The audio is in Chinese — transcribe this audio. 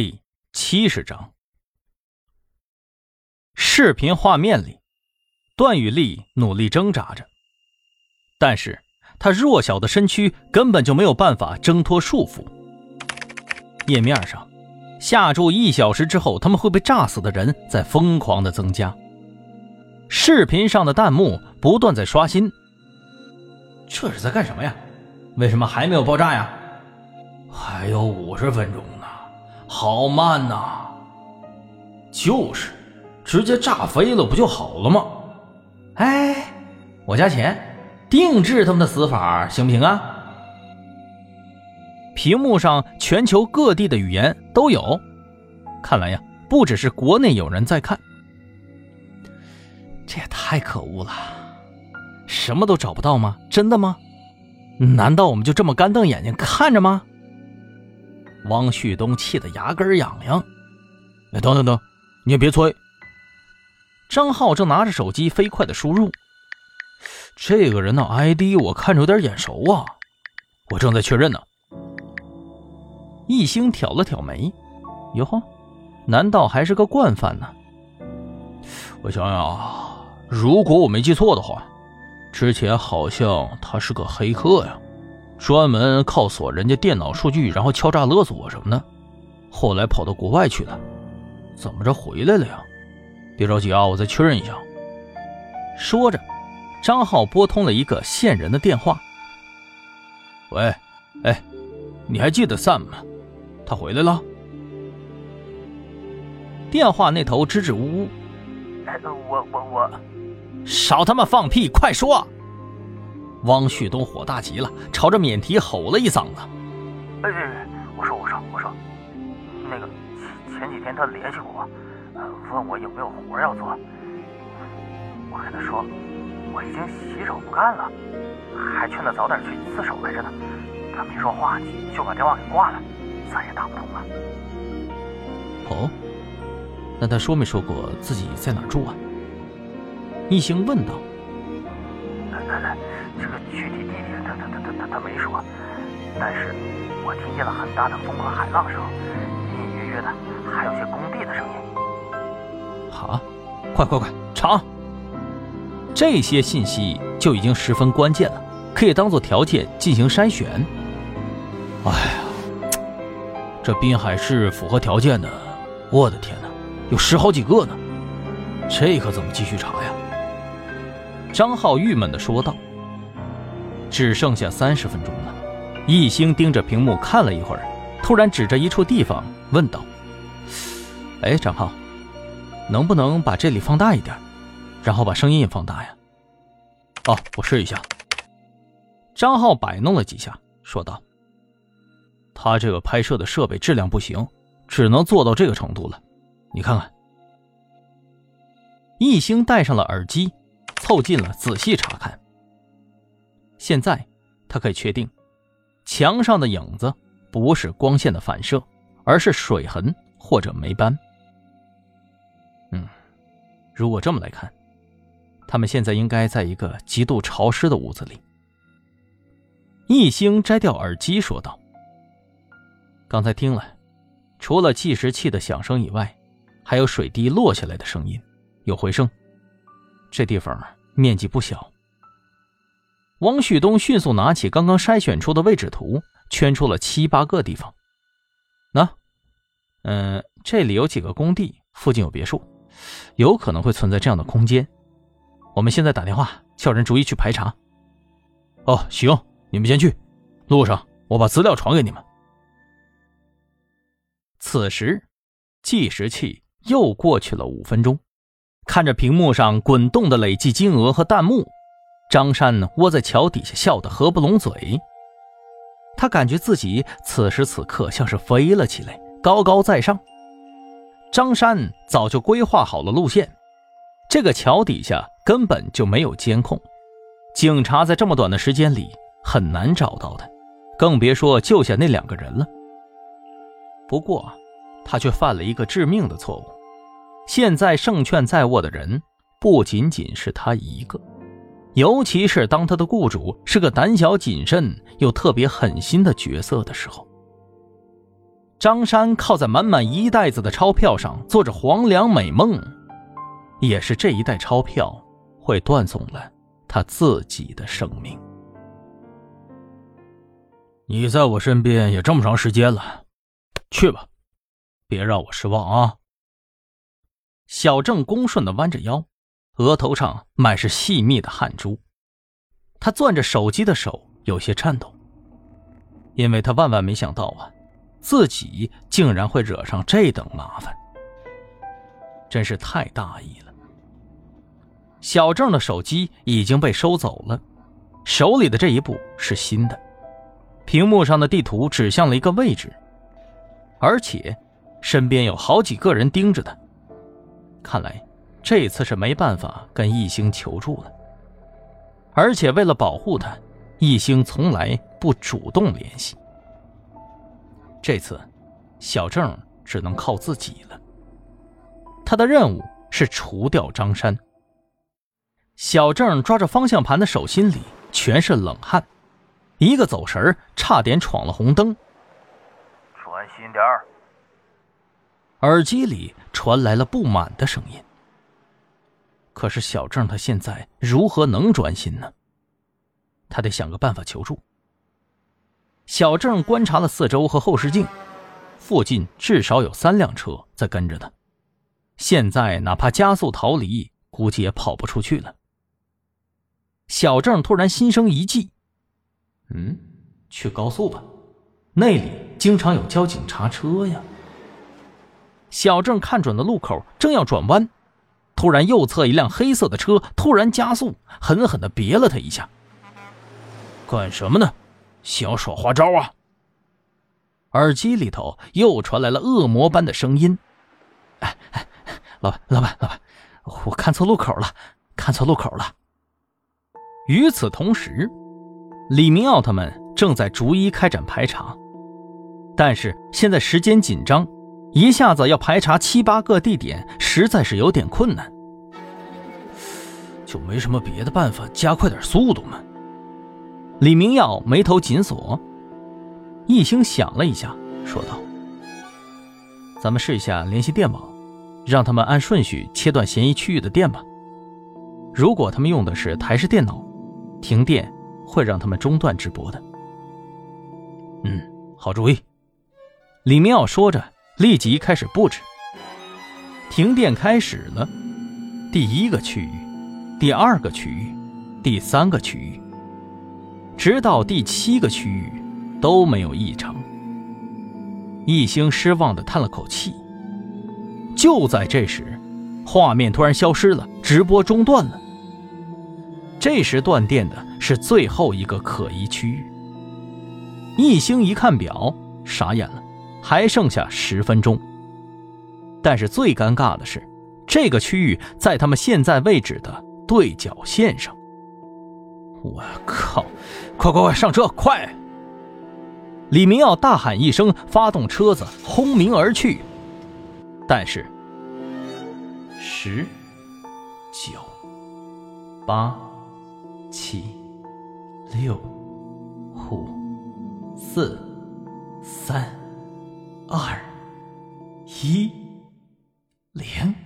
第七十章，视频画面里，段雨丽努力挣扎着，但是她弱小的身躯根本就没有办法挣脱束缚。页面上，下注一小时之后他们会被炸死的人在疯狂的增加。视频上的弹幕不断在刷新。这是在干什么呀？为什么还没有爆炸呀？还有五十分钟，好慢呐！就是，直接炸飞了不就好了吗？哎，我加钱，定制他们的死法行不行啊？屏幕上全球各地的语言都有，看来呀，不只是国内有人在看。这也太可恶了，什么都找不到吗？真的吗？难道我们就这么干瞪眼睛看着吗？汪旭东气得牙根痒痒。哎，等等等，你也别催。张浩正拿着手机飞快的输入。这个人的 ID 我看着有点眼熟啊，我正在确认呢。易星挑了挑眉，哟呵，难道还是个惯犯呢？我想想啊，如果我没记错的话，之前好像他是个黑客呀。专门靠锁人家电脑数据，然后敲诈勒索什么的，后来跑到国外去了，怎么着回来了呀？别着急啊，我再确认一下。说着，张浩拨通了一个线人的电话。喂，哎，你还记得 Sam 吗？他回来了。电话那头支支吾吾。哎，我我我，少他妈放屁，快说！汪旭东火大极了，朝着免提吼了一嗓子：“哎，我说我说我说，那个前几天他联系过我，问我有没有活要做。我跟他说我已经洗手不干了，还劝他早点去自首来着呢。他没说话就把电话给挂了，再也打不通了。哦，那他说没说过自己在哪住啊？”一星问道。这个具体地点他他他他他他没说，但是我听见了很大的风和海浪声，隐隐约约的还有些工地的声音。好，快快快查！这些信息就已经十分关键了，可以当做条件进行筛选。哎呀，这滨海市符合条件的，我的天哪，有十好几个呢，这可怎么继续查呀？张浩郁闷的说道。只剩下三十分钟了，易星盯着屏幕看了一会儿，突然指着一处地方问道：“哎，张浩，能不能把这里放大一点，然后把声音也放大呀？”“哦，我试一下。”张浩摆弄了几下，说道：“他这个拍摄的设备质量不行，只能做到这个程度了。你看看。”易星戴上了耳机，凑近了仔细查看。现在，他可以确定，墙上的影子不是光线的反射，而是水痕或者霉斑。嗯，如果这么来看，他们现在应该在一个极度潮湿的屋子里。易星摘掉耳机说道：“刚才听了，除了计时器的响声以外，还有水滴落下来的声音，有回声。这地方面积不小。”汪旭东迅速拿起刚刚筛选出的位置图，圈出了七八个地方。那，嗯，这里有几个工地，附近有别墅，有可能会存在这样的空间。我们现在打电话叫人逐一去排查。哦，行，你们先去，路上我把资料传给你们。此时，计时器又过去了五分钟，看着屏幕上滚动的累计金额和弹幕。张山窝在桥底下，笑得合不拢嘴。他感觉自己此时此刻像是飞了起来，高高在上。张山早就规划好了路线，这个桥底下根本就没有监控，警察在这么短的时间里很难找到的，更别说救下那两个人了。不过，他却犯了一个致命的错误。现在胜券在握的人不仅仅是他一个。尤其是当他的雇主是个胆小谨慎又特别狠心的角色的时候，张山靠在满满一袋子的钞票上，做着黄粱美梦。也是这一袋钞票，会断送了他自己的生命。你在我身边也这么长时间了，去吧，别让我失望啊！小郑恭顺的弯着腰，额头上满是细密的汗珠，他攥着手机的手有些颤抖，因为他万万没想到啊。自己竟然会惹上这等麻烦，真是太大意了。小郑的手机已经被收走了，手里的这一部是新的，屏幕上的地图指向了一个位置，而且身边有好几个人盯着他。看来这次是没办法跟易星求助了，而且为了保护他，易星从来不主动联系。这次，小郑只能靠自己了。他的任务是除掉张山。小郑抓着方向盘的手心里全是冷汗，一个走神差点闯了红灯。专心点儿。耳机里传来了不满的声音。可是小郑他现在如何能专心呢？他得想个办法求助。小郑观察了四周和后视镜，附近至少有三辆车在跟着他。现在哪怕加速逃离，估计也跑不出去了。小郑突然心生一计，嗯，去高速吧，那里经常有交警查车呀。小郑看准了路口，正要转弯，突然右侧一辆黑色的车突然加速，狠狠的别了他一下。干什么呢？想耍花招啊！耳机里头又传来了恶魔般的声音：“哎哎，老板，老板，老板，我看错路口了，看错路口了。”与此同时，李明奥他们正在逐一开展排查，但是现在时间紧张，一下子要排查七八个地点，实在是有点困难。就没什么别的办法加快点速度吗？李明耀眉头紧锁，一星想了一下，说道：“咱们试一下联系电网，让他们按顺序切断嫌疑区域的电吧。如果他们用的是台式电脑，停电会让他们中断直播的。”嗯，好主意。李明耀说着，立即开始布置。停电开始了，第一个区域，第二个区域，第三个区域。直到第七个区域都没有异常，易星失望的叹了口气。就在这时，画面突然消失了，直播中断了。这时断电的是最后一个可疑区域。易星一看表，傻眼了，还剩下十分钟。但是最尴尬的是，这个区域在他们现在位置的对角线上。我靠！快快快，上车！快！李明耀大喊一声，发动车子轰鸣而去。但是，十、九、八、七、六、五、四、三、二、一、零。